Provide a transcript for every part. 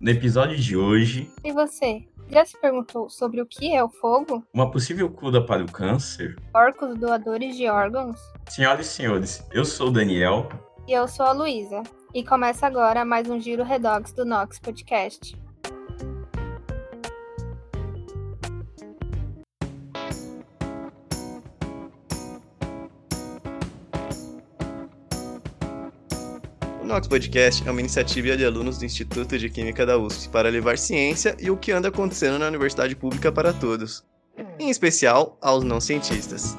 No episódio de hoje. E você? Já se perguntou sobre o que é o fogo? Uma possível cura para o câncer? Porcos doadores de órgãos? Senhoras e senhores, eu sou o Daniel. E eu sou a Luísa. E começa agora mais um Giro Redox do Nox Podcast. Nox Podcast é uma iniciativa de alunos do Instituto de Química da USP para levar ciência e o que anda acontecendo na universidade pública para todos, em especial aos não cientistas.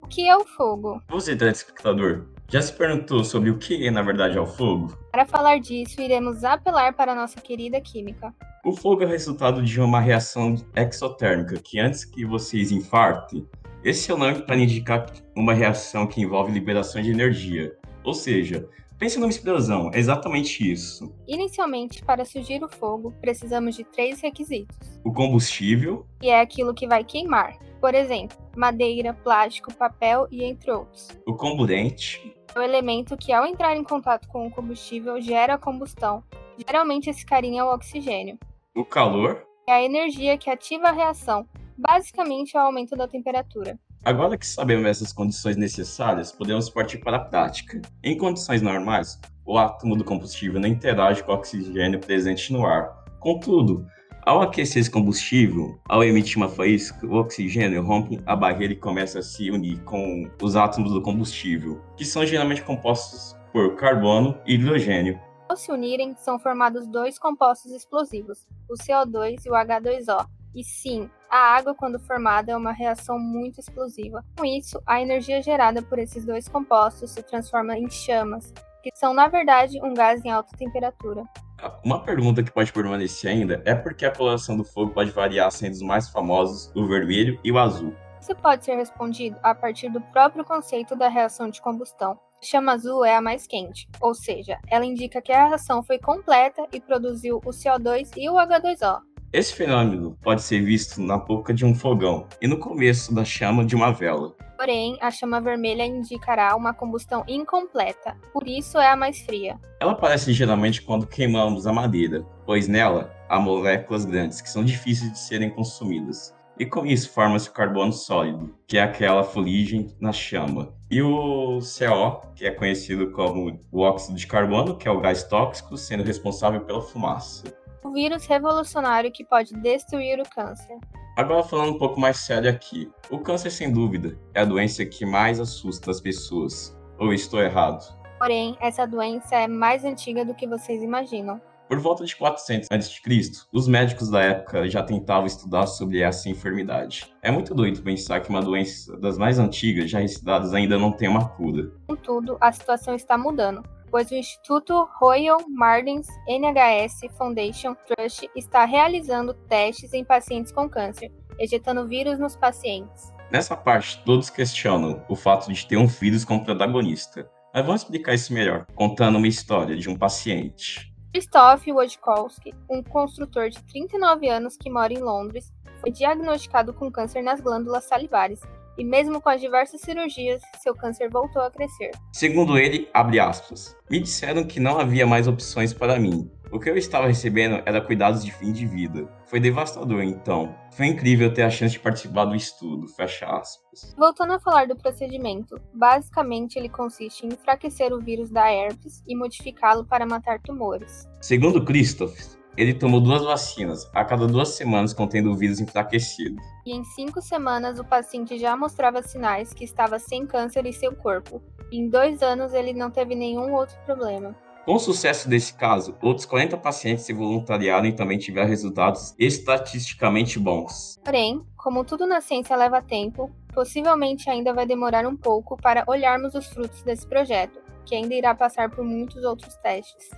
O que é o fogo? Você, telespectador, já se perguntou sobre o que na verdade é o fogo? Para falar disso, iremos apelar para a nossa querida química. O fogo é o resultado de uma reação exotérmica, que antes que vocês infartem, esse é o nome para indicar uma reação que envolve liberação de energia. Ou seja, pense numa explosão, é exatamente isso. Inicialmente, para surgir o fogo, precisamos de três requisitos. O combustível, que é aquilo que vai queimar. Por exemplo, madeira, plástico, papel e entre outros. O comburente, é o elemento que, ao entrar em contato com o combustível, gera a combustão. Geralmente, esse carinha é o oxigênio. O calor é a energia que ativa a reação, basicamente é o aumento da temperatura. Agora que sabemos essas condições necessárias, podemos partir para a prática. Em condições normais, o átomo do combustível não interage com o oxigênio presente no ar. Contudo, ao aquecer esse combustível, ao emitir uma faísca, o oxigênio rompe a barreira e começa a se unir com os átomos do combustível, que são geralmente compostos por carbono e hidrogênio. Se unirem, são formados dois compostos explosivos, o CO2 e o H2O. E sim, a água, quando formada, é uma reação muito explosiva. Com isso, a energia gerada por esses dois compostos se transforma em chamas, que são, na verdade, um gás em alta temperatura. Uma pergunta que pode permanecer ainda é por que a coloração do fogo pode variar sendo os mais famosos o vermelho e o azul. Isso pode ser respondido a partir do próprio conceito da reação de combustão. A chama azul é a mais quente, ou seja, ela indica que a reação foi completa e produziu o CO2 e o H2O. Esse fenômeno pode ser visto na boca de um fogão e no começo da chama de uma vela. Porém, a chama vermelha indicará uma combustão incompleta, por isso é a mais fria. Ela aparece geralmente quando queimamos a madeira, pois nela há moléculas grandes que são difíceis de serem consumidas e com isso forma-se o carbono sólido, que é aquela fuligem na chama. E o CO, que é conhecido como o óxido de carbono, que é o gás tóxico, sendo responsável pela fumaça. O vírus revolucionário que pode destruir o câncer. Agora falando um pouco mais sério aqui. O câncer, sem dúvida, é a doença que mais assusta as pessoas. Ou estou errado? Porém, essa doença é mais antiga do que vocês imaginam. Por volta de 400 a.C., os médicos da época já tentavam estudar sobre essa enfermidade. É muito doido pensar que uma doença das mais antigas, já estudadas, ainda não tem uma cura. Contudo, a situação está mudando, pois o Instituto Royal Martins NHS Foundation Trust está realizando testes em pacientes com câncer, ejetando vírus nos pacientes. Nessa parte, todos questionam o fato de ter um vírus como protagonista. Mas vamos explicar isso melhor, contando uma história de um paciente. Krzysztof Wojciechowski, um construtor de 39 anos que mora em Londres, foi diagnosticado com câncer nas glândulas salivares e mesmo com as diversas cirurgias, seu câncer voltou a crescer. Segundo ele, aspas, me disseram que não havia mais opções para mim. O que eu estava recebendo era cuidados de fim de vida. Foi devastador, então. Foi incrível ter a chance de participar do estudo, fecha aspas. Voltando a falar do procedimento, basicamente ele consiste em enfraquecer o vírus da herpes e modificá-lo para matar tumores. Segundo Christoph, ele tomou duas vacinas, a cada duas semanas contendo o vírus enfraquecido. E em cinco semanas o paciente já mostrava sinais que estava sem câncer em seu corpo. Em dois anos ele não teve nenhum outro problema. Com o sucesso desse caso, outros 40 pacientes se voluntariaram e também tiveram resultados estatisticamente bons. Porém, como tudo na ciência leva tempo, possivelmente ainda vai demorar um pouco para olharmos os frutos desse projeto, que ainda irá passar por muitos outros testes.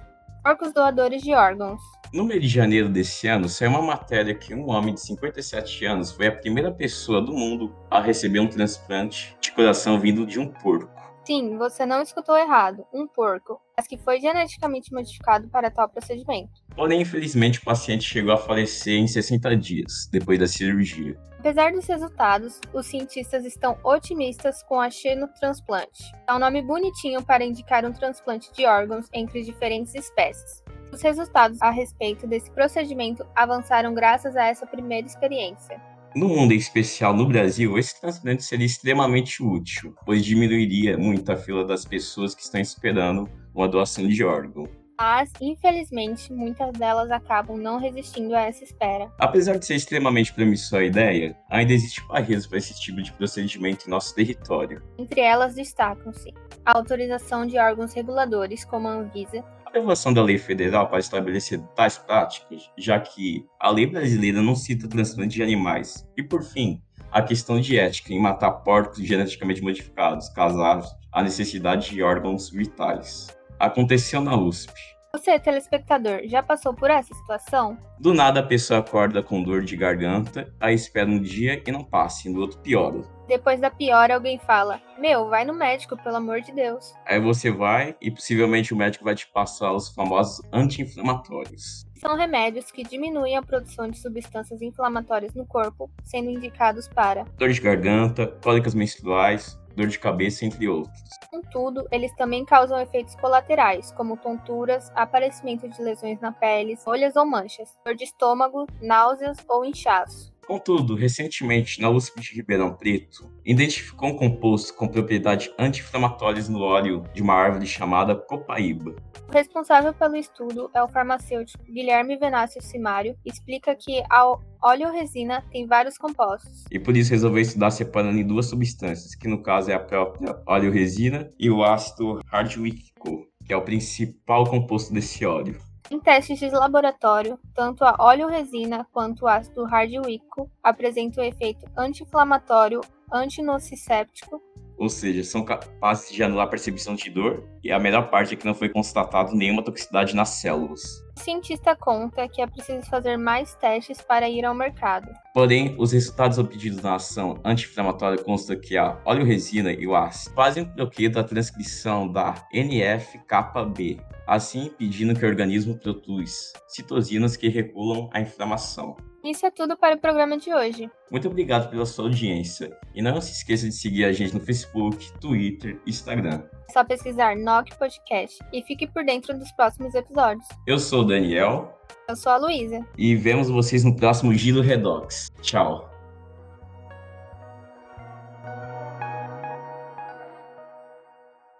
Porcos doadores de órgãos. No mês de janeiro desse ano, saiu uma matéria que um homem de 57 anos foi a primeira pessoa do mundo a receber um transplante de coração vindo de um porco. Sim, você não escutou errado, um porco, mas que foi geneticamente modificado para tal procedimento. Porém, infelizmente, o paciente chegou a falecer em 60 dias depois da cirurgia. Apesar dos resultados, os cientistas estão otimistas com a xenotransplante. É um nome bonitinho para indicar um transplante de órgãos entre diferentes espécies. Os resultados a respeito desse procedimento avançaram graças a essa primeira experiência. No mundo em especial no Brasil, esse transplante seria extremamente útil, pois diminuiria muito a fila das pessoas que estão esperando uma doação de órgão. Mas, infelizmente, muitas delas acabam não resistindo a essa espera. Apesar de ser extremamente promissora a ideia, ainda existe barreiras para esse tipo de procedimento em nosso território. Entre elas destacam-se a autorização de órgãos reguladores, como a Anvisa, aprovação da lei federal para estabelecer tais práticas, já que a lei brasileira não cita transplante de animais. E, por fim, a questão de ética em matar porcos geneticamente modificados, caso haja necessidade de órgãos vitais. Aconteceu na USP. Você, telespectador, já passou por essa situação? Do nada a pessoa acorda com dor de garganta, aí espera um dia e não passa, e no outro piora. Depois da piora, alguém fala: Meu, vai no médico, pelo amor de Deus. Aí você vai e possivelmente o médico vai te passar os famosos anti-inflamatórios. São remédios que diminuem a produção de substâncias inflamatórias no corpo, sendo indicados para dor de garganta, cólicas menstruais, dor de cabeça, entre outros. Contudo, eles também causam efeitos colaterais, como tonturas, aparecimento de lesões na pele, folhas ou manchas, dor de estômago, náuseas ou inchaço. Contudo, recentemente, na USP de Ribeirão Preto, identificou um composto com propriedades anti-inflamatórias no óleo de uma árvore chamada copaíba. O responsável pelo estudo é o farmacêutico Guilherme Venácio Simário, explica que a óleo-resina tem vários compostos. E por isso resolveu estudar separando em duas substâncias, que no caso é a própria óleo-resina e o ácido hardwickico, que é o principal composto desse óleo. Em testes de laboratório, tanto a óleo-resina quanto o ácido hardwickico apresentam efeito anti-inflamatório, antinocisséptico, ou seja, são capazes de anular a percepção de dor, e a melhor parte é que não foi constatado nenhuma toxicidade nas células. O cientista conta que é preciso fazer mais testes para ir ao mercado. Porém, os resultados obtidos na ação anti-inflamatória constam que a óleo-resina e o ácido fazem o bloqueio da transcrição da NF-κB, assim impedindo que o organismo produza citosinas que regulam a inflamação. Isso é tudo para o programa de hoje. Muito obrigado pela sua audiência. E não se esqueça de seguir a gente no Facebook, Twitter e Instagram. É só pesquisar NOC Podcast e fique por dentro dos próximos episódios. Eu sou o Daniel. Eu sou a Luísa. E vemos vocês no próximo Giro Redox. Tchau.